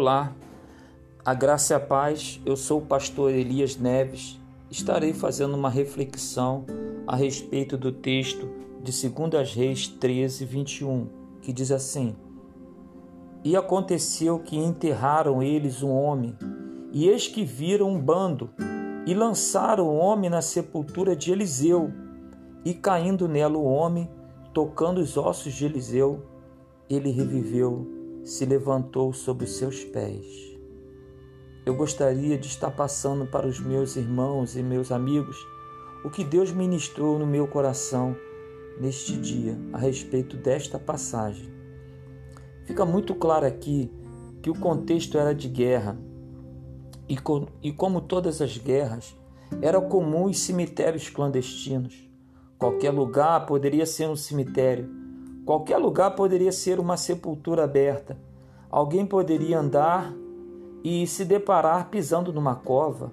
Olá, a graça e a paz, eu sou o pastor Elias Neves. Estarei fazendo uma reflexão a respeito do texto de 2 Reis 13, 21, que diz assim: E aconteceu que enterraram eles um homem, e eis que viram um bando, e lançaram o homem na sepultura de Eliseu, e caindo nela o homem, tocando os ossos de Eliseu, ele reviveu se levantou sobre os seus pés. Eu gostaria de estar passando para os meus irmãos e meus amigos o que Deus ministrou no meu coração neste dia a respeito desta passagem. Fica muito claro aqui que o contexto era de guerra e, e como todas as guerras, era comum os cemitérios clandestinos. Qualquer lugar poderia ser um cemitério Qualquer lugar poderia ser uma sepultura aberta. Alguém poderia andar e se deparar pisando numa cova.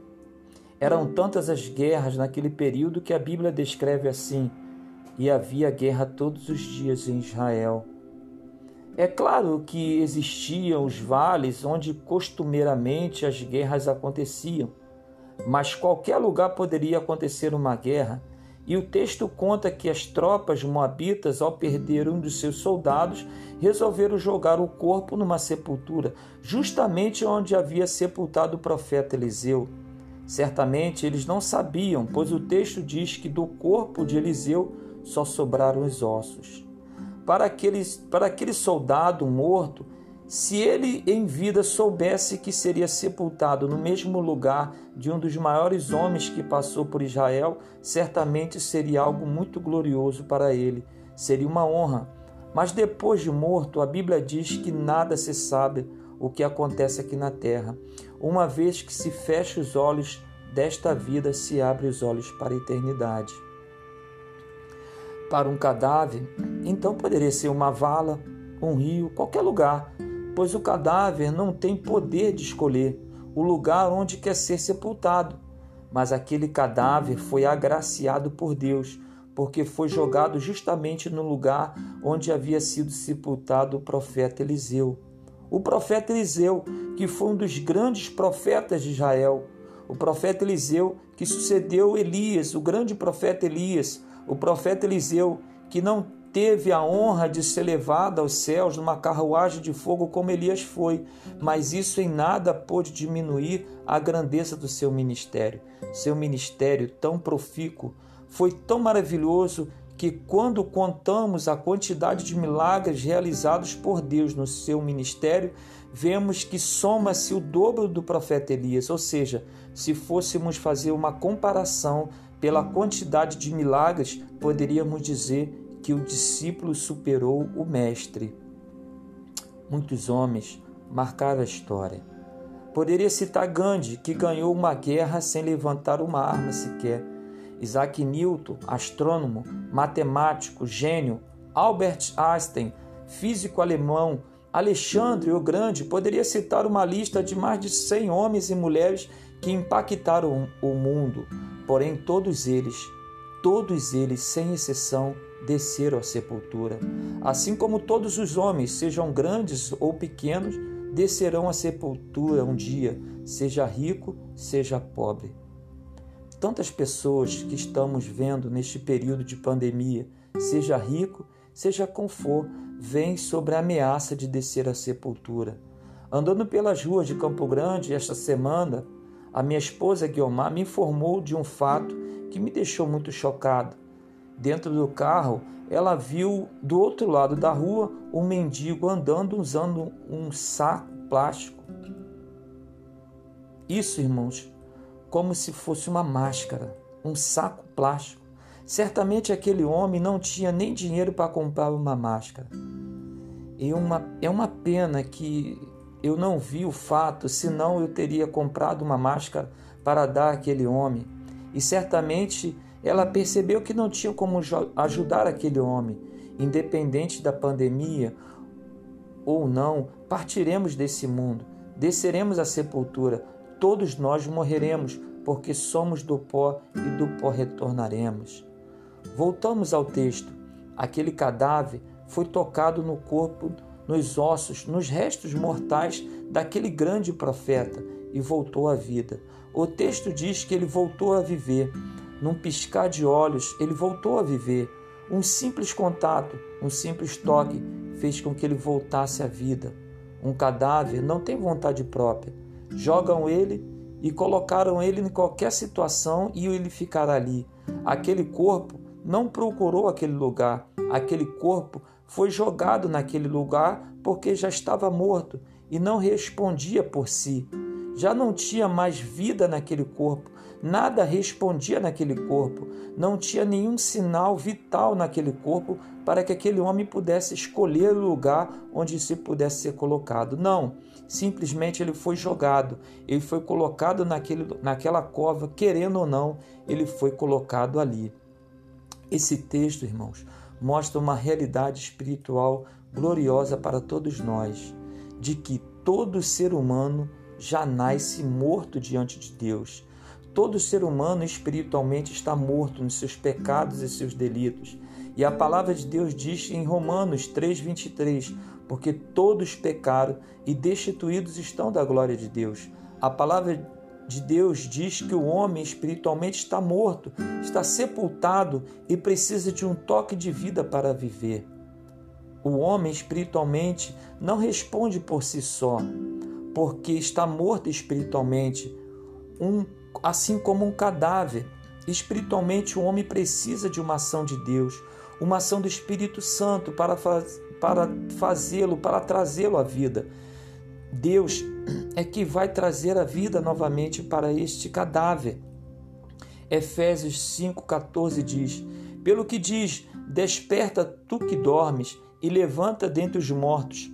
Eram tantas as guerras naquele período que a Bíblia descreve assim: e havia guerra todos os dias em Israel. É claro que existiam os vales onde costumeiramente as guerras aconteciam, mas qualquer lugar poderia acontecer uma guerra e o texto conta que as tropas moabitas, ao perder um dos seus soldados, resolveram jogar o corpo numa sepultura, justamente onde havia sepultado o profeta Eliseu. Certamente eles não sabiam, pois o texto diz que do corpo de Eliseu só sobraram os ossos. Para, aqueles, para aquele soldado morto, se ele em vida soubesse que seria sepultado no mesmo lugar de um dos maiores homens que passou por Israel, certamente seria algo muito glorioso para ele, seria uma honra. Mas depois de morto, a Bíblia diz que nada se sabe o que acontece aqui na terra. Uma vez que se fecha os olhos desta vida, se abre os olhos para a eternidade. Para um cadáver, então poderia ser uma vala, um rio, qualquer lugar pois o cadáver não tem poder de escolher o lugar onde quer ser sepultado. Mas aquele cadáver foi agraciado por Deus, porque foi jogado justamente no lugar onde havia sido sepultado o profeta Eliseu. O profeta Eliseu, que foi um dos grandes profetas de Israel, o profeta Eliseu que sucedeu Elias, o grande profeta Elias, o profeta Eliseu que não teve a honra de ser levado aos céus numa carruagem de fogo como Elias foi, mas isso em nada pôde diminuir a grandeza do seu ministério. Seu ministério tão profícuo foi tão maravilhoso que quando contamos a quantidade de milagres realizados por Deus no seu ministério, vemos que soma-se o dobro do profeta Elias, ou seja, se fôssemos fazer uma comparação pela quantidade de milagres, poderíamos dizer que o discípulo superou o mestre. Muitos homens marcaram a história. Poderia citar Gandhi, que ganhou uma guerra sem levantar uma arma sequer. Isaac Newton, astrônomo, matemático, gênio. Albert Einstein, físico alemão. Alexandre o Grande poderia citar uma lista de mais de 100 homens e mulheres que impactaram o mundo. Porém, todos eles, todos eles, sem exceção, desceram à sepultura. Assim como todos os homens, sejam grandes ou pequenos, descerão à sepultura um dia, seja rico, seja pobre. Tantas pessoas que estamos vendo neste período de pandemia, seja rico, seja com for, vêm sobre a ameaça de descer à sepultura. Andando pelas ruas de Campo Grande esta semana, a minha esposa Guiomar me informou de um fato que me deixou muito chocado. Dentro do carro, ela viu do outro lado da rua um mendigo andando usando um saco plástico. Isso, irmãos, como se fosse uma máscara, um saco plástico. Certamente aquele homem não tinha nem dinheiro para comprar uma máscara. E uma, é uma pena que eu não vi o fato, senão eu teria comprado uma máscara para dar àquele homem. E certamente ela percebeu que não tinha como ajudar aquele homem, independente da pandemia ou não, partiremos desse mundo, desceremos à sepultura, todos nós morreremos, porque somos do pó e do pó retornaremos. Voltamos ao texto. Aquele cadáver foi tocado no corpo nos ossos, nos restos mortais daquele grande profeta e voltou à vida. O texto diz que ele voltou a viver. Num piscar de olhos, ele voltou a viver. Um simples contato, um simples toque fez com que ele voltasse à vida. Um cadáver não tem vontade própria. Jogam ele e colocaram ele em qualquer situação e ele ficará ali. Aquele corpo não procurou aquele lugar. Aquele corpo foi jogado naquele lugar porque já estava morto e não respondia por si. Já não tinha mais vida naquele corpo, nada respondia naquele corpo, não tinha nenhum sinal vital naquele corpo para que aquele homem pudesse escolher o lugar onde se pudesse ser colocado. Não, simplesmente ele foi jogado, ele foi colocado naquele, naquela cova, querendo ou não, ele foi colocado ali. Esse texto, irmãos, mostra uma realidade espiritual gloriosa para todos nós, de que todo ser humano já nasce morto diante de Deus. Todo ser humano espiritualmente está morto nos seus pecados e seus delitos. E a palavra de Deus diz em Romanos 3:23, porque todos pecaram e destituídos estão da glória de Deus. A palavra de Deus diz que o homem espiritualmente está morto, está sepultado e precisa de um toque de vida para viver. O homem espiritualmente não responde por si só, porque está morto espiritualmente, um, assim como um cadáver. Espiritualmente, o homem precisa de uma ação de Deus, uma ação do Espírito Santo para, faz, para fazê-lo, para trazê-lo à vida. Deus é que vai trazer a vida novamente para este cadáver. Efésios 5,14 diz: Pelo que diz, desperta tu que dormes e levanta dentre os mortos,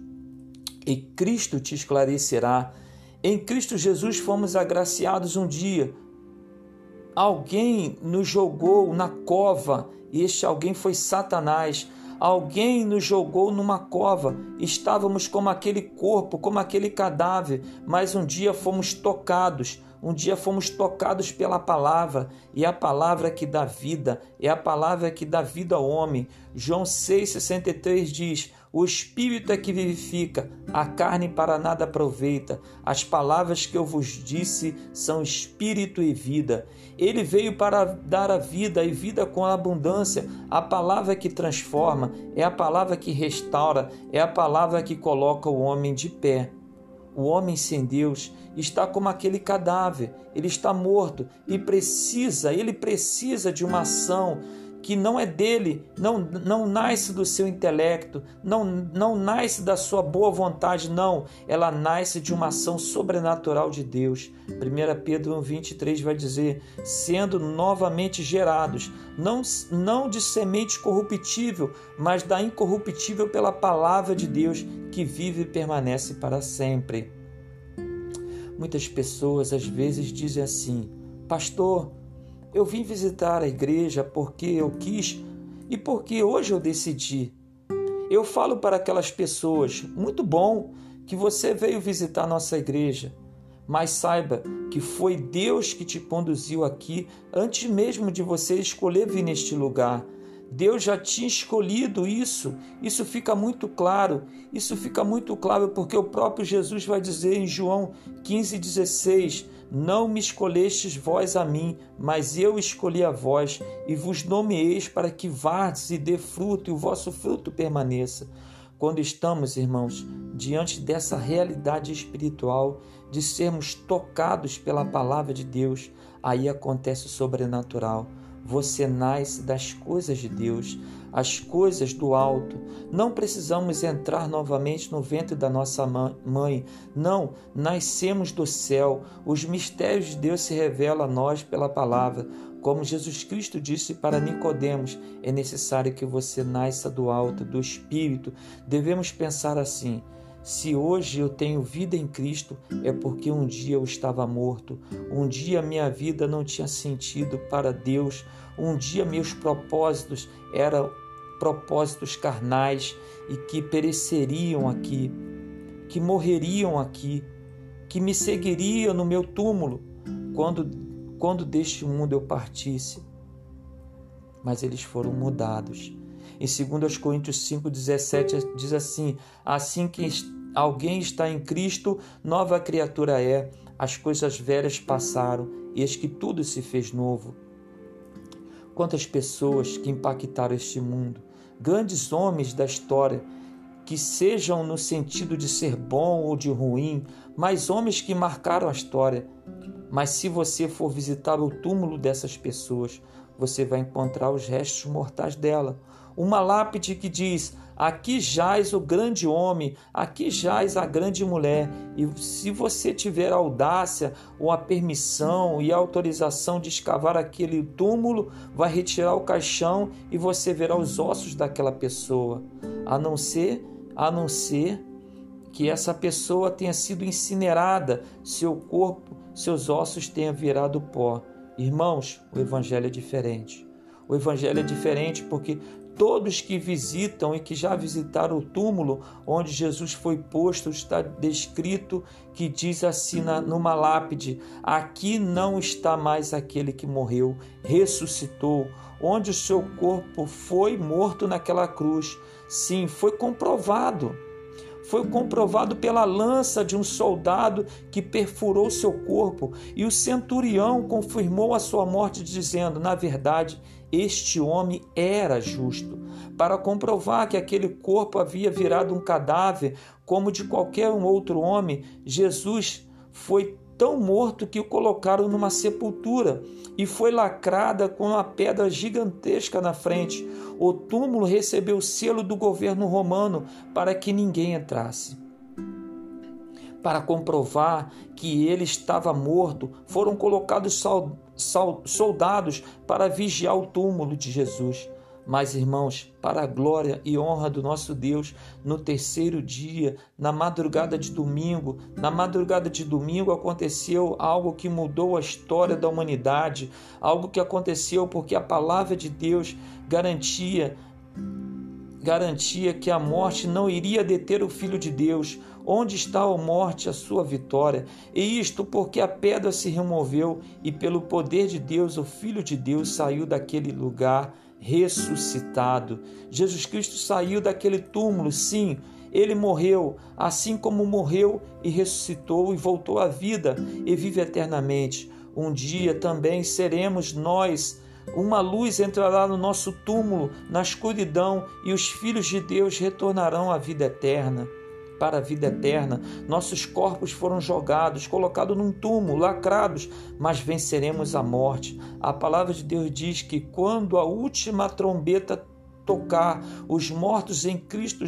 e Cristo te esclarecerá. Em Cristo Jesus fomos agraciados um dia. Alguém nos jogou na cova, e este alguém foi Satanás. Alguém nos jogou numa cova. Estávamos como aquele corpo, como aquele cadáver, mas um dia fomos tocados um dia fomos tocados pela palavra, e a palavra que dá vida, é a palavra que dá vida ao homem. João 6,63 diz: O Espírito é que vivifica, a carne para nada aproveita. As palavras que eu vos disse são espírito e vida. Ele veio para dar a vida e vida com abundância. A palavra que transforma, é a palavra que restaura, é a palavra que coloca o homem de pé. O homem sem Deus está como aquele cadáver, ele está morto e precisa, ele precisa de uma ação que não é dele, não, não nasce do seu intelecto, não, não nasce da sua boa vontade, não. Ela nasce de uma ação sobrenatural de Deus. 1 Pedro 1,23 vai dizer: sendo novamente gerados, não, não de semente corruptível, mas da incorruptível pela palavra de Deus, que vive e permanece para sempre. Muitas pessoas às vezes dizem assim: Pastor, eu vim visitar a igreja porque eu quis e porque hoje eu decidi. Eu falo para aquelas pessoas: muito bom que você veio visitar nossa igreja, mas saiba que foi Deus que te conduziu aqui antes mesmo de você escolher vir neste lugar. Deus já tinha escolhido isso. Isso fica muito claro. Isso fica muito claro porque o próprio Jesus vai dizer em João 15,16: Não me escolhestes vós a mim, mas eu escolhi a vós e vos nomeeis para que vardes e dê fruto e o vosso fruto permaneça. Quando estamos, irmãos, diante dessa realidade espiritual, de sermos tocados pela palavra de Deus, aí acontece o sobrenatural você nasce das coisas de Deus, as coisas do alto. Não precisamos entrar novamente no ventre da nossa mãe. Não, nascemos do céu. Os mistérios de Deus se revelam a nós pela palavra. Como Jesus Cristo disse para Nicodemos, é necessário que você nasça do alto, do espírito. Devemos pensar assim: se hoje eu tenho vida em Cristo, é porque um dia eu estava morto, um dia minha vida não tinha sentido para Deus, um dia meus propósitos eram propósitos carnais e que pereceriam aqui, que morreriam aqui, que me seguiriam no meu túmulo quando, quando deste mundo eu partisse. Mas eles foram mudados Em 2 Coríntios 5,17 diz assim: Assim que alguém está em Cristo, nova criatura é, as coisas velhas passaram, e eis que tudo se fez novo. Quantas pessoas que impactaram este mundo, grandes homens da história, que sejam no sentido de ser bom ou de ruim, mas homens que marcaram a história. Mas se você for visitar o túmulo dessas pessoas, você vai encontrar os restos mortais dela. Uma lápide que diz: Aqui jaz o grande homem, aqui jaz a grande mulher. E se você tiver audácia ou a permissão e a autorização de escavar aquele túmulo, vai retirar o caixão e você verá os ossos daquela pessoa. A não ser, a não ser que essa pessoa tenha sido incinerada, seu corpo, seus ossos tenham virado pó. Irmãos, o evangelho é diferente. O evangelho é diferente porque todos que visitam e que já visitaram o túmulo onde Jesus foi posto, está descrito que diz assim na, numa lápide: Aqui não está mais aquele que morreu, ressuscitou, onde o seu corpo foi morto naquela cruz. Sim, foi comprovado. Foi comprovado pela lança de um soldado que perfurou seu corpo, e o centurião confirmou a sua morte, dizendo: Na verdade, este homem era justo. Para comprovar que aquele corpo havia virado um cadáver, como de qualquer um outro homem, Jesus foi tão morto que o colocaram numa sepultura e foi lacrada com uma pedra gigantesca na frente. O túmulo recebeu o selo do governo romano para que ninguém entrasse. Para comprovar que ele estava morto, foram colocados soldados para vigiar o túmulo de Jesus. Mas, irmãos, para a glória e honra do nosso Deus, no terceiro dia, na madrugada de domingo, na madrugada de domingo aconteceu algo que mudou a história da humanidade, algo que aconteceu porque a palavra de Deus garantia garantia que a morte não iria deter o filho de Deus. Onde está a morte, a sua vitória? E isto porque a pedra se removeu e pelo poder de Deus o filho de Deus saiu daquele lugar ressuscitado. Jesus Cristo saiu daquele túmulo, sim, ele morreu, assim como morreu e ressuscitou e voltou à vida e vive eternamente. Um dia também seremos nós. Uma luz entrará no nosso túmulo, na escuridão, e os filhos de Deus retornarão à vida eterna para a vida eterna. Nossos corpos foram jogados, colocados num túmulo, lacrados, mas venceremos a morte. A palavra de Deus diz que quando a última trombeta tocar, os mortos em Cristo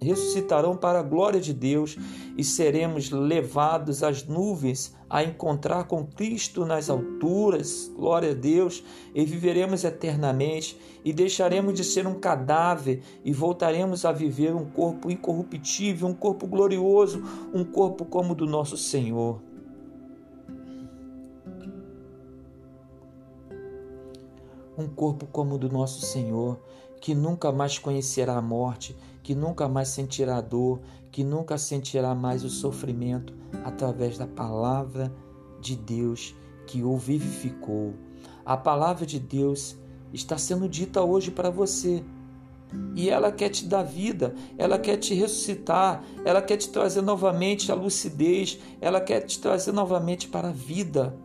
ressuscitarão para a glória de Deus e seremos levados às nuvens a encontrar com Cristo nas alturas, glória a Deus, e viveremos eternamente e deixaremos de ser um cadáver e voltaremos a viver um corpo incorruptível, um corpo glorioso, um corpo como o do nosso Senhor. Um corpo como o do nosso Senhor que nunca mais conhecerá a morte, que nunca mais sentirá dor, que nunca sentirá mais o sofrimento através da palavra de Deus que o vivificou. A palavra de Deus está sendo dita hoje para você. E ela quer te dar vida, ela quer te ressuscitar, ela quer te trazer novamente a lucidez, ela quer te trazer novamente para a vida.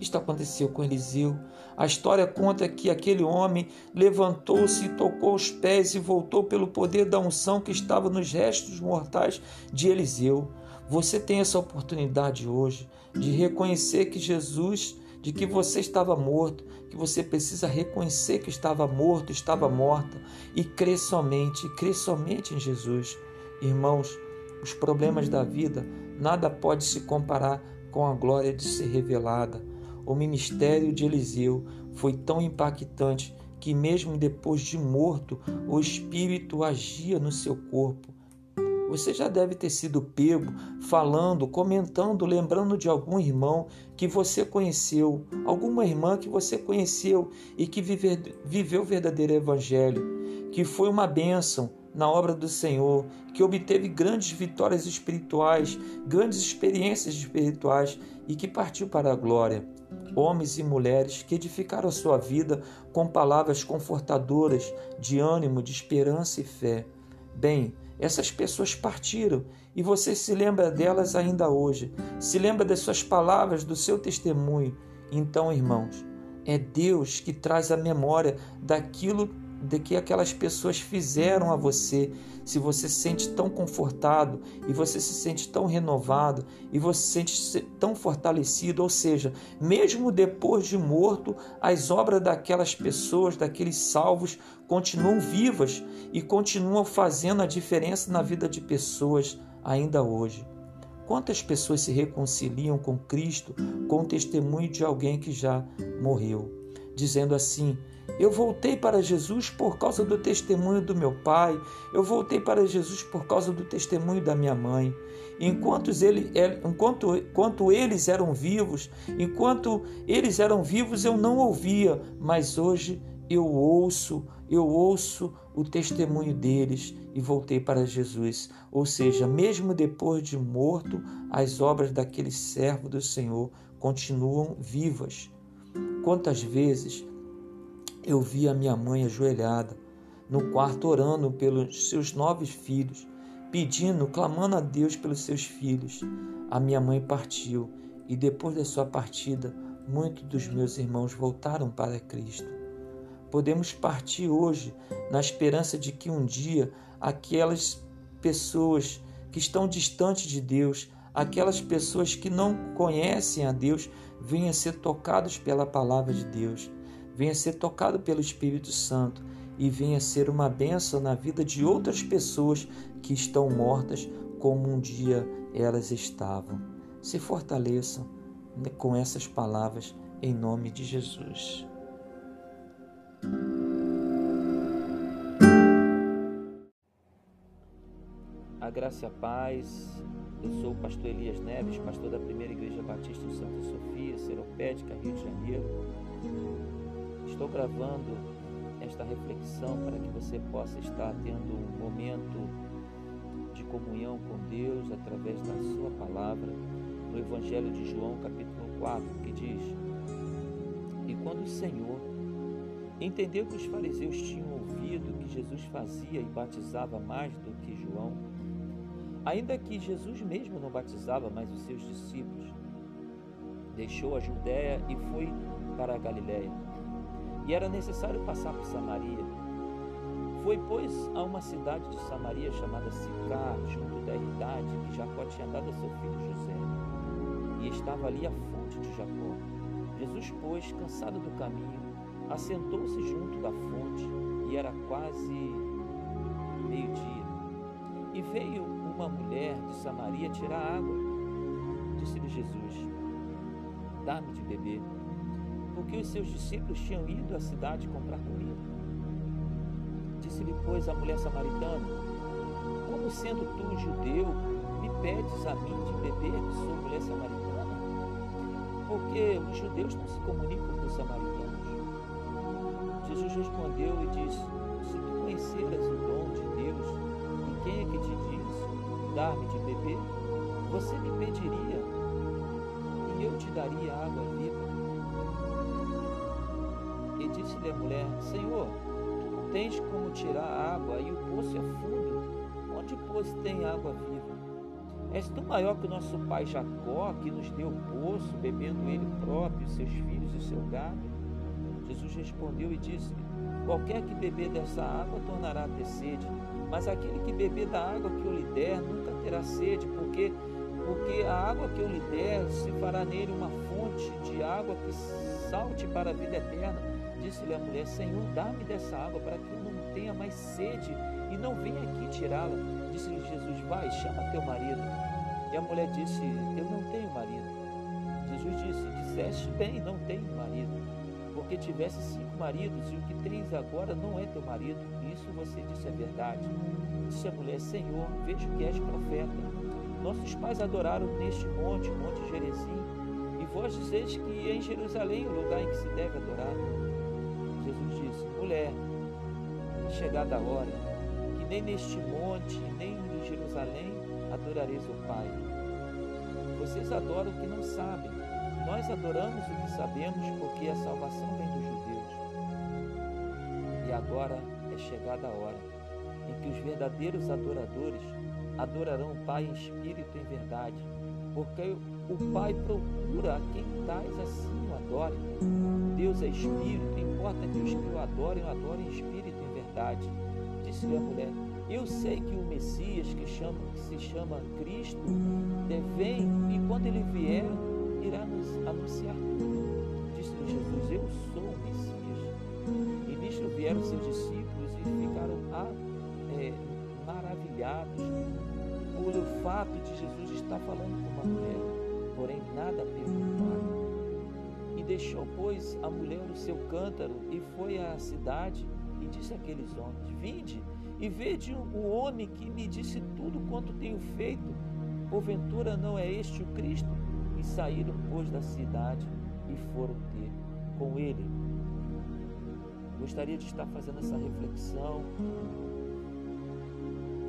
Isto aconteceu com Eliseu. A história conta que aquele homem levantou-se tocou os pés e voltou pelo poder da unção que estava nos restos mortais de Eliseu. Você tem essa oportunidade hoje de reconhecer que Jesus, de que você estava morto, que você precisa reconhecer que estava morto, estava morta e crer somente, crer somente em Jesus. Irmãos, os problemas da vida nada pode se comparar com a glória de ser revelada. O ministério de Eliseu foi tão impactante que, mesmo depois de morto, o espírito agia no seu corpo. Você já deve ter sido pego falando, comentando, lembrando de algum irmão que você conheceu, alguma irmã que você conheceu e que vive, viveu o verdadeiro evangelho, que foi uma bênção na obra do Senhor, que obteve grandes vitórias espirituais, grandes experiências espirituais e que partiu para a glória. Homens e mulheres que edificaram a sua vida com palavras confortadoras de ânimo, de esperança e fé. Bem, essas pessoas partiram e você se lembra delas ainda hoje, se lembra das suas palavras, do seu testemunho. Então, irmãos, é Deus que traz a memória daquilo de que aquelas pessoas fizeram a você, se você se sente tão confortado e você se sente tão renovado e você se sente tão fortalecido, ou seja, mesmo depois de morto, as obras daquelas pessoas, daqueles salvos, continuam vivas e continuam fazendo a diferença na vida de pessoas ainda hoje. Quantas pessoas se reconciliam com Cristo com o testemunho de alguém que já morreu, dizendo assim: eu voltei para Jesus por causa do testemunho do meu pai, eu voltei para Jesus por causa do testemunho da minha mãe. Enquanto, ele, é, enquanto, enquanto eles eram vivos, enquanto eles eram vivos, eu não ouvia, mas hoje eu ouço, eu ouço o testemunho deles e voltei para Jesus. Ou seja, mesmo depois de morto, as obras daquele servo do Senhor continuam vivas. Quantas vezes eu vi a minha mãe ajoelhada no quarto orando pelos seus nove filhos, pedindo, clamando a Deus pelos seus filhos. A minha mãe partiu e depois da sua partida, muitos dos meus irmãos voltaram para Cristo. Podemos partir hoje na esperança de que um dia aquelas pessoas que estão distantes de Deus, aquelas pessoas que não conhecem a Deus, venham a ser tocados pela palavra de Deus venha ser tocado pelo Espírito Santo e venha ser uma bênção na vida de outras pessoas que estão mortas como um dia elas estavam. Se fortaleçam com essas palavras em nome de Jesus. A graça e a paz. Eu sou o pastor Elias Neves, pastor da Primeira Igreja Batista em Santa Sofia, Seropédica, Rio de Janeiro. Estou gravando esta reflexão para que você possa estar tendo um momento de comunhão com Deus através da Sua palavra, no Evangelho de João, capítulo 4, que diz: E quando o Senhor entendeu que os fariseus tinham ouvido que Jesus fazia e batizava mais do que João, ainda que Jesus mesmo não batizava mais os seus discípulos, deixou a Judéia e foi para a Galiléia e era necessário passar por Samaria. Foi, pois, a uma cidade de Samaria chamada Sicar, junto da herdade que Jacó tinha dado a seu filho José. E estava ali a fonte de Jacó. Jesus, pois, cansado do caminho, assentou-se junto da fonte e era quase meio-dia. E veio uma mulher de Samaria tirar água. Disse-lhe Jesus: Dá-me de beber porque os seus discípulos tinham ido à cidade comprar comida. Disse-lhe, pois, a mulher samaritana: Como sendo tu judeu, me pedes a mim de beber, que sou mulher samaritana? Porque os judeus não se comunicam com os samaritanos. Jesus respondeu e disse: Se tu conheceras o dom de Deus, e quem é que te diz, dar-me de beber, você me pediria, e eu te daria água viva. Disse-lhe a mulher: Senhor, tu não tens como tirar a água e o poço é fundo. Onde, pois, tem água viva? És tu maior que o nosso pai Jacó, que nos deu o poço, bebendo ele próprio, seus filhos e seu gado? Jesus respondeu e disse: Qualquer que beber dessa água tornará a ter sede, mas aquele que beber da água que eu lhe der nunca terá sede, porque porque a água que eu lhe der se fará nele uma fonte de água que salte para a vida eterna. Disse-lhe a mulher: Senhor, dá-me dessa água para que eu não tenha mais sede e não venha aqui tirá-la. Disse-lhe Jesus: Vai, chama teu marido. E a mulher disse: Eu não tenho marido. Jesus disse: Disseste bem, não tenho marido. Porque tivesse cinco maridos e o que tens agora não é teu marido. Isso você disse a verdade. Disse a mulher: Senhor, vejo que és profeta. Nossos pais adoraram neste monte, Monte Gerezim, e vós dizeis que é em Jerusalém o lugar em que se deve adorar. Chegada a hora, que nem neste monte, nem em Jerusalém adorareis o Pai. Vocês adoram o que não sabem. nós adoramos o que sabemos porque a salvação vem dos judeus. E agora é chegada a hora em que os verdadeiros adoradores adorarão o Pai em espírito e em verdade, porque o Pai procura a quem tais assim o adore. Deus é espírito, importa que os que o adorem, o adorem em espírito verdade. Disse-lhe a mulher: Eu sei que o Messias, que, chama, que se chama Cristo, vem e quando ele vier, irá nos anunciar tudo. Disse-lhe Jesus: Eu sou o Messias. E nisto vieram seus discípulos e ficaram ah, é, maravilhados por o fato de Jesus estar falando com uma mulher, porém nada perguntaram. E deixou, pois, a mulher o seu cântaro e foi à cidade e disse àqueles homens: Vinde e vede o homem que me disse tudo quanto tenho feito. Porventura não é este o Cristo? E saíram, pois, da cidade e foram ter com ele. Gostaria de estar fazendo essa reflexão,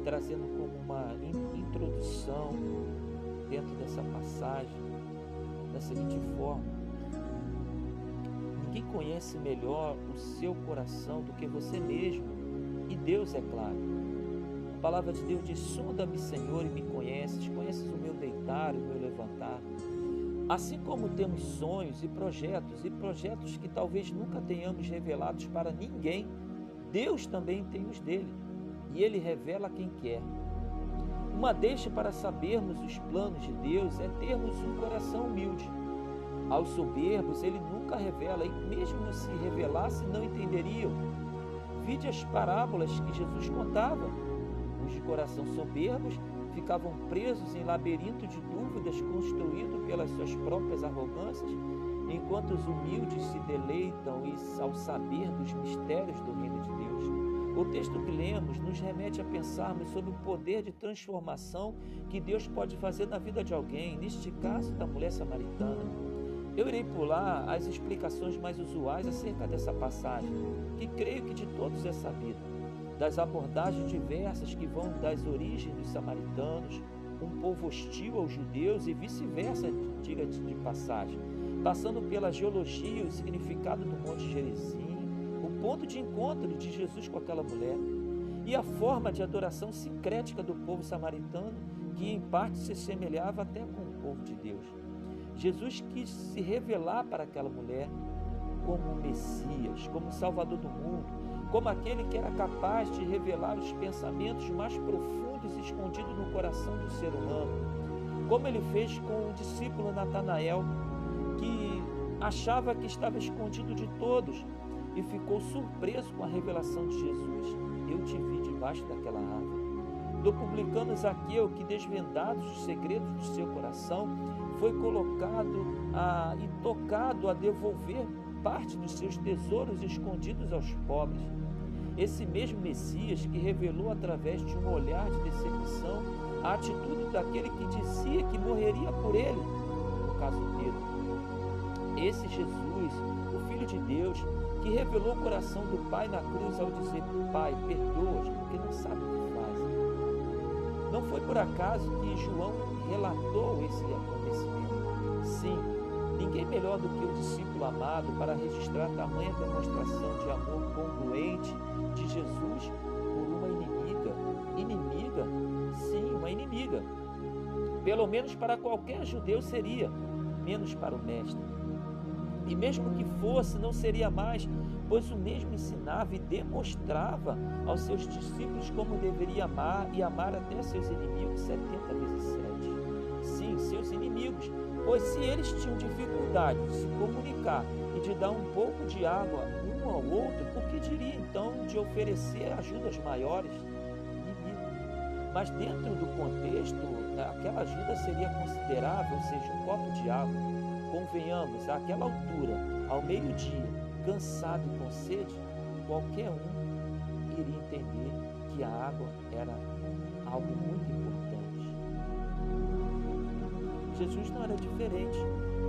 trazendo como uma introdução dentro dessa passagem, da seguinte forma: Ninguém conhece melhor o seu coração do que você mesmo, e Deus, é claro. A palavra de Deus diz: Sonda-me, Senhor, e me conheces, conheces o meu deitar o meu levantar. Assim como temos sonhos e projetos, e projetos que talvez nunca tenhamos revelados para ninguém, Deus também tem os dele, e ele revela a quem quer. Uma deixa para sabermos os planos de Deus é termos um coração humilde. Aos soberbos ele nunca revela, e mesmo se revelasse, não entenderiam. Vide as parábolas que Jesus contava. Os de coração soberbos ficavam presos em labirinto de dúvidas construído pelas suas próprias arrogâncias, enquanto os humildes se deleitam ao saber dos mistérios do reino de Deus. O texto que lemos nos remete a pensarmos sobre o poder de transformação que Deus pode fazer na vida de alguém, neste caso da mulher samaritana. Eu irei pular as explicações mais usuais acerca dessa passagem, que creio que de todos é sabida das abordagens diversas que vão das origens dos samaritanos, um povo hostil aos judeus e vice-versa, diga-se de passagem, passando pela geologia, o significado do Monte Gerizim, o ponto de encontro de Jesus com aquela mulher e a forma de adoração sincrética do povo samaritano, que em parte se semelhava até com o povo de Deus. Jesus quis se revelar para aquela mulher como Messias, como Salvador do mundo, como aquele que era capaz de revelar os pensamentos mais profundos escondidos no coração do ser humano, como ele fez com o discípulo Natanael, que achava que estava escondido de todos e ficou surpreso com a revelação de Jesus. Eu te vi debaixo daquela árvore. Do publicano Zaqueu, que desvendados os segredos do seu coração, foi colocado a, e tocado a devolver parte dos seus tesouros escondidos aos pobres. Esse mesmo Messias que revelou através de um olhar de decepção a atitude daquele que dizia que morreria por ele, no caso Pedro. Esse Jesus, o Filho de Deus, que revelou o coração do Pai na cruz ao dizer: Pai, perdoa-os, porque não sabem. Não foi por acaso que João relatou esse acontecimento. Sim, Ninguém melhor do que o discípulo amado para registrar tamanha demonstração de amor congruente de Jesus por uma inimiga. Inimiga? Sim, uma inimiga. Pelo menos para qualquer judeu seria, menos para o Mestre. E mesmo que fosse, não seria mais, pois o mesmo ensinava e demonstrava aos seus discípulos como deveria amar e amar até seus inimigos 70 vezes 7. Sim, seus inimigos, Pois se eles tinham dificuldade de se comunicar e de dar um pouco de água um ao outro, por que diria então de oferecer ajudas maiores? Mas dentro do contexto, aquela ajuda seria considerável, ou seja, um copo de água. Convenhamos, àquela altura, ao meio-dia, cansado e com sede, qualquer um iria entender que a água era algo muito importante. Jesus não era diferente,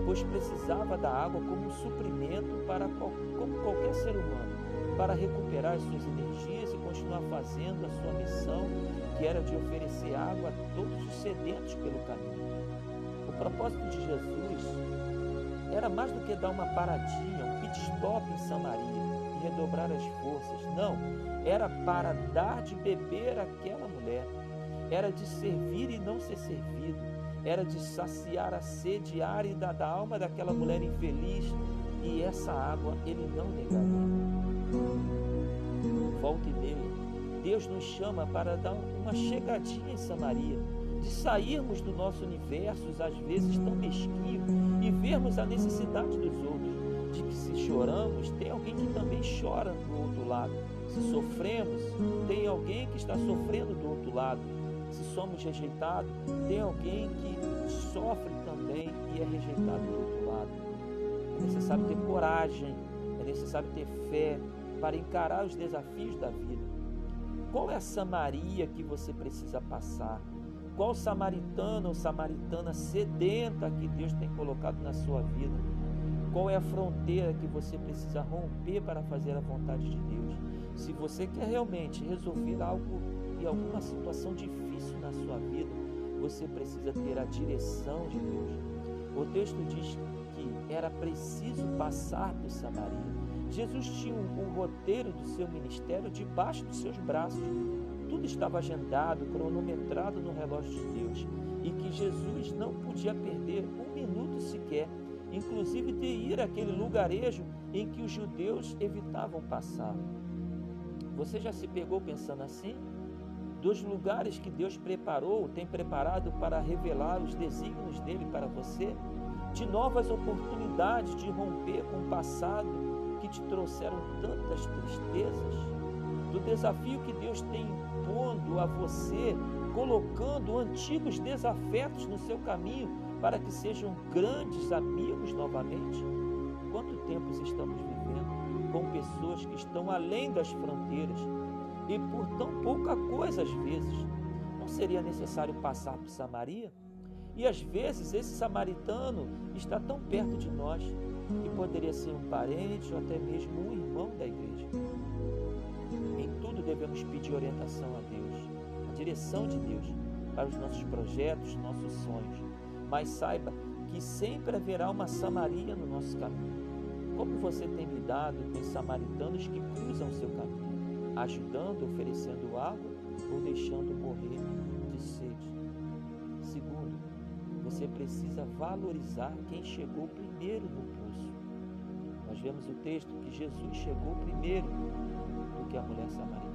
pois precisava da água como um suprimento para como qualquer ser humano, para recuperar as suas energias e continuar fazendo a sua missão, que era de oferecer água a todos os sedentos pelo caminho. O propósito de Jesus era mais do que dar uma paradinha, um pit stop em Samaria e redobrar as forças. Não, era para dar de beber àquela mulher, era de servir e não ser servido, era de saciar a sede árida da alma daquela mulher infeliz e essa água ele não negaria. Volta e meia, Deus nos chama para dar uma chegadinha em Samaria, de sairmos do nosso universo, às vezes tão mesquinho, e vermos a necessidade dos outros, de que se choramos, tem alguém que também chora do outro lado. Se sofremos, tem alguém que está sofrendo do outro lado. Se somos rejeitados, tem alguém que sofre também e é rejeitado do outro lado. É necessário ter coragem, é necessário ter fé para encarar os desafios da vida. Qual é a Samaria que você precisa passar? Qual samaritano ou samaritana sedenta que Deus tem colocado na sua vida? Qual é a fronteira que você precisa romper para fazer a vontade de Deus? Se você quer realmente resolver algo e alguma situação difícil na sua vida, você precisa ter a direção de Deus. O texto diz que era preciso passar por Samaria. Jesus tinha um, um roteiro do seu ministério debaixo dos seus braços. Tudo estava agendado, cronometrado no relógio de Deus e que Jesus não podia perder um minuto sequer, inclusive de ir àquele lugarejo em que os judeus evitavam passar. Você já se pegou pensando assim? Dos lugares que Deus preparou, tem preparado para revelar os desígnios dele para você, de novas oportunidades de romper com o passado que te trouxeram tantas tristezas, do desafio que Deus tem impondo a você, colocando antigos desafetos no seu caminho para que sejam grandes amigos novamente? Quanto tempo estamos vivendo com pessoas que estão além das fronteiras e por tão pouca coisa às vezes? Não seria necessário passar por Samaria? E às vezes esse samaritano está tão perto de nós que poderia ser um parente ou até mesmo um irmão da igreja. Devemos pedir orientação a Deus, a direção de Deus para os nossos projetos, nossos sonhos. Mas saiba que sempre haverá uma Samaria no nosso caminho. Como você tem lidado com os samaritanos que cruzam o seu caminho, ajudando, oferecendo água ou deixando morrer de sede? Segundo, você precisa valorizar quem chegou primeiro no poço. Nós vemos o texto que Jesus chegou primeiro do que a mulher samaritana.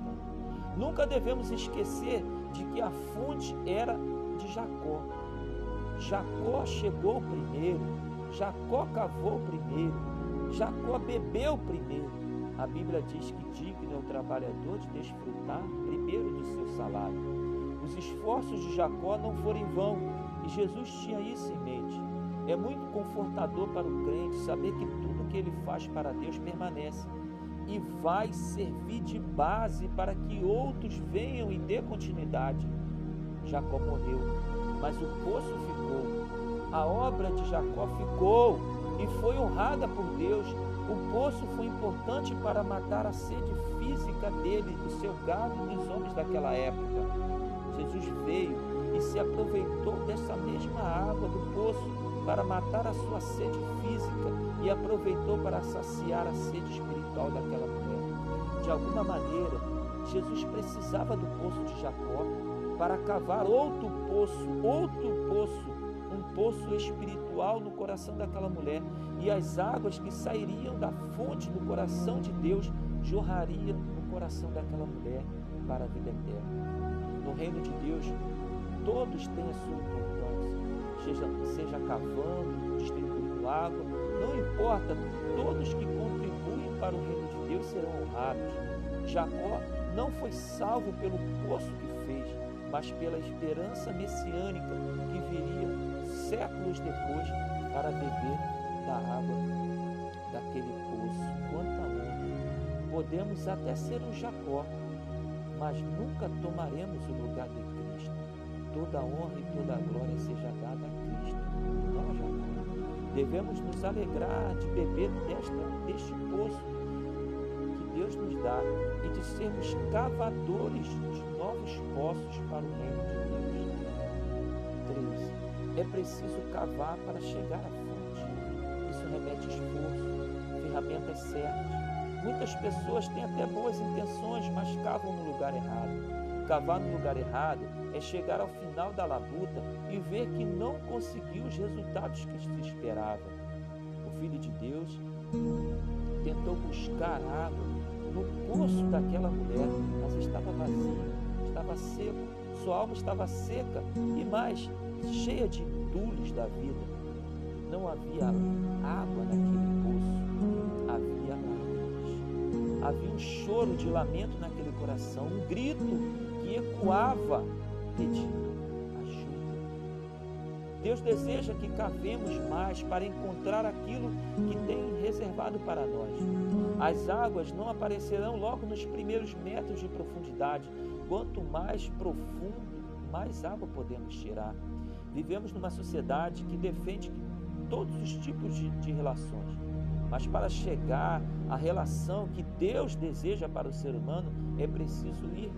Nunca devemos esquecer de que a fonte era de Jacó. Jacó chegou primeiro, Jacó cavou primeiro, Jacó bebeu primeiro. A Bíblia diz que digno é o trabalhador de desfrutar primeiro do seu salário. Os esforços de Jacó não foram em vão e Jesus tinha isso em mente. É muito confortador para o crente saber que tudo que ele faz para Deus permanece e vai servir de base para que outros venham e dê continuidade. Jacó morreu, mas o poço ficou. A obra de Jacó ficou e foi honrada por Deus. O poço foi importante para matar a sede física dele, do seu gado e dos homens daquela época. Jesus veio e se aproveitou dessa mesma água do poço para matar a sua sede física e aproveitou para saciar a sede espiritual daquela mulher. De alguma maneira, Jesus precisava do poço de Jacó para cavar outro poço, outro poço, um poço espiritual no coração daquela mulher, e as águas que sairiam da fonte do coração de Deus jorrariam no coração daquela mulher para a vida eterna. No reino de Deus, todos têm a sua importância, seja, seja cavando, distribuindo água, não importa, todos que contribuem para o reino de Deus serão honrados. Jacó não foi salvo pelo poço que fez, mas pela esperança messiânica que viria séculos depois para beber da água daquele poço. Quanta honra! Podemos até ser um Jacó, mas nunca tomaremos o lugar de Cristo. Toda honra e toda glória seja dada a Cristo, não a Jacó. Devemos nos alegrar de beber desta, deste poço que Deus nos dá e de sermos cavadores de novos poços para o reino de Deus. 3. É preciso cavar para chegar à fonte. Isso remete esforço, ferramentas certas. Muitas pessoas têm até boas intenções, mas cavam no lugar errado. Cavar no lugar errado é chegar ao final da labuta e ver que não conseguiu os resultados que se esperava. O Filho de Deus tentou buscar água no poço daquela mulher, mas estava vazio, estava seco, sua alma estava seca e mais, cheia de entulhos da vida. Não havia água naquele poço, havia lágrimas. Havia um choro de lamento naquele coração, um grito que ecoava pedindo ajuda. Deus deseja que cavemos mais para encontrar aquilo que tem reservado para nós. As águas não aparecerão logo nos primeiros metros de profundidade. Quanto mais profundo, mais água podemos tirar. Vivemos numa sociedade que defende todos os tipos de, de relações. Mas para chegar à relação que Deus deseja para o ser humano, é preciso ir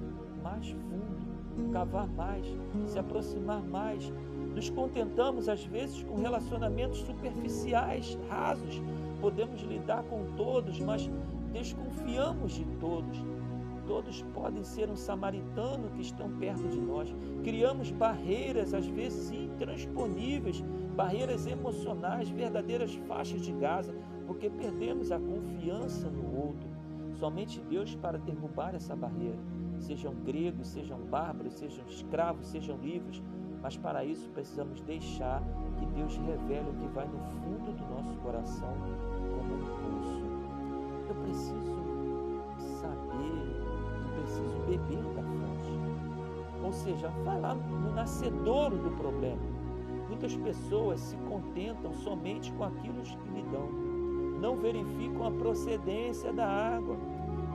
mais fundo, cavar mais, se aproximar mais. Nos contentamos, às vezes, com relacionamentos superficiais, rasos, podemos lidar com todos, mas desconfiamos de todos. Todos podem ser um samaritano que estão perto de nós. Criamos barreiras, às vezes intransponíveis, barreiras emocionais, verdadeiras faixas de Gaza, porque perdemos a confiança no outro. Somente Deus para derrubar essa barreira. Sejam gregos, sejam bárbaros, sejam escravos, sejam livres, mas para isso precisamos deixar que Deus revele o que vai no fundo do nosso coração como um pulso. Eu preciso saber, eu preciso beber da fonte. Ou seja, lá no nascedouro do problema. Muitas pessoas se contentam somente com aquilo que lhe dão. Não verificam a procedência da água.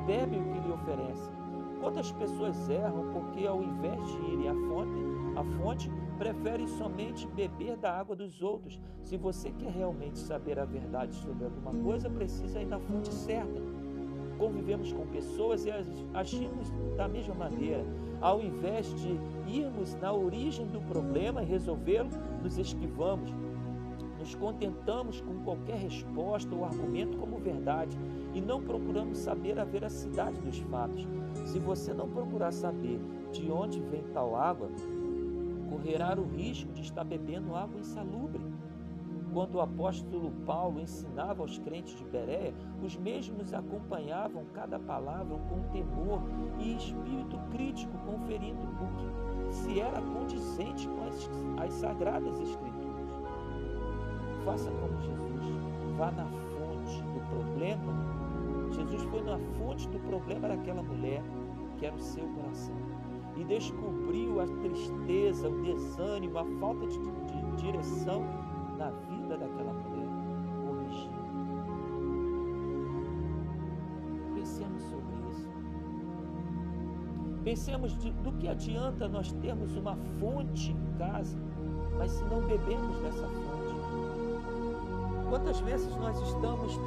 Bebem o que lhe oferecem. Quantas pessoas erram porque, ao invés de irem à fonte, à fonte prefere somente beber da água dos outros. Se você quer realmente saber a verdade sobre alguma coisa, precisa ir na fonte certa. Convivemos com pessoas e agimos da mesma maneira. Ao invés de irmos na origem do problema e resolvê-lo, nos esquivamos. Nos contentamos com qualquer resposta ou argumento como verdade e não procuramos saber a veracidade dos fatos. Se você não procurar saber de onde vem tal água, correrá o risco de estar bebendo água insalubre. Quando o apóstolo Paulo ensinava aos crentes de Bereia, os mesmos acompanhavam cada palavra com temor e espírito crítico, conferindo o que se era condizente com as, as sagradas escrituras. Faça como Jesus, vá na fonte do problema. Jesus foi na fonte do problema daquela mulher, que era o seu coração e descobriu a tristeza, o desânimo, a falta de, de direção na vida daquela mulher, corrigindo. Pensemos sobre isso. Pensemos de, do que adianta nós termos uma fonte em casa, mas se não bebemos dessa fonte. Quantas vezes nós estamos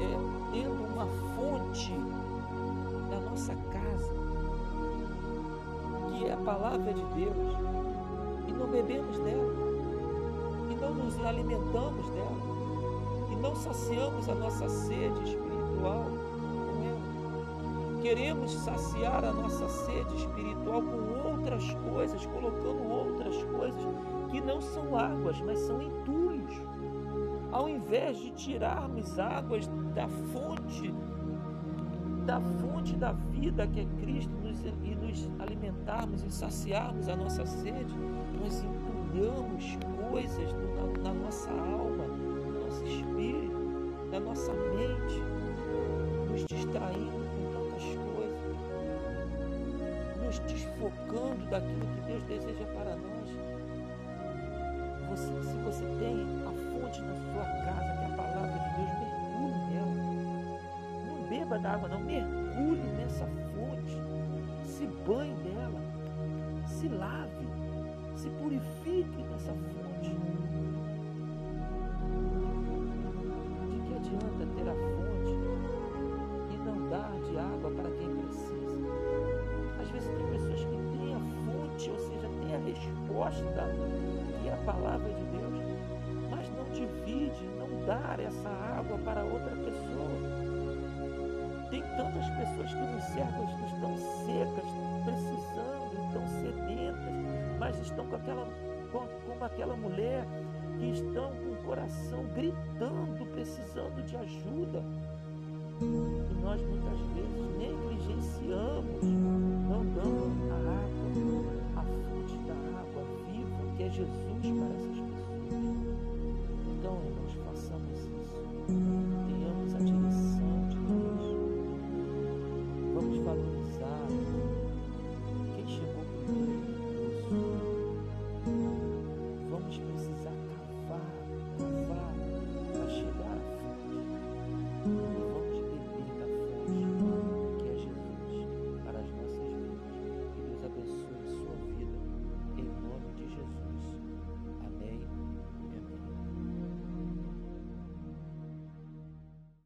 é, tendo uma fonte na nossa casa, que é a palavra de Deus, e não bebemos dela, e não nos alimentamos dela, e não saciamos a nossa sede espiritual com ela. Queremos saciar a nossa sede espiritual com outras coisas, colocando outras coisas que não são águas, mas são entulhos. Ao invés de tirarmos águas da fonte da fonte da vida que é Cristo nos, e nos alimentarmos e saciarmos a nossa sede, nós entulhamos coisas na, na nossa alma, no nosso espírito, na nossa mente, nos distraindo com tantas coisas, nos desfocando daquilo que Deus deseja para nós. Você, se você tem beba da água, não. Mergulhe nessa fonte. Se banhe dela. Se lave. Se purifique nessa fonte. De que adianta ter a fonte e não dar de água para quem precisa? Às vezes tem pessoas que têm a fonte, ou seja, têm a resposta, que é a palavra de Deus, mas não divide, não dar essa água para outra pessoa. Tem tantas pessoas que nos cercam que estão secas, precisando, estão sedentas, mas estão com aquela, como aquela mulher que estão com o coração gritando, precisando de ajuda. E nós muitas vezes negligenciamos, não dando a água, a fonte da água viva, que é Jesus para essas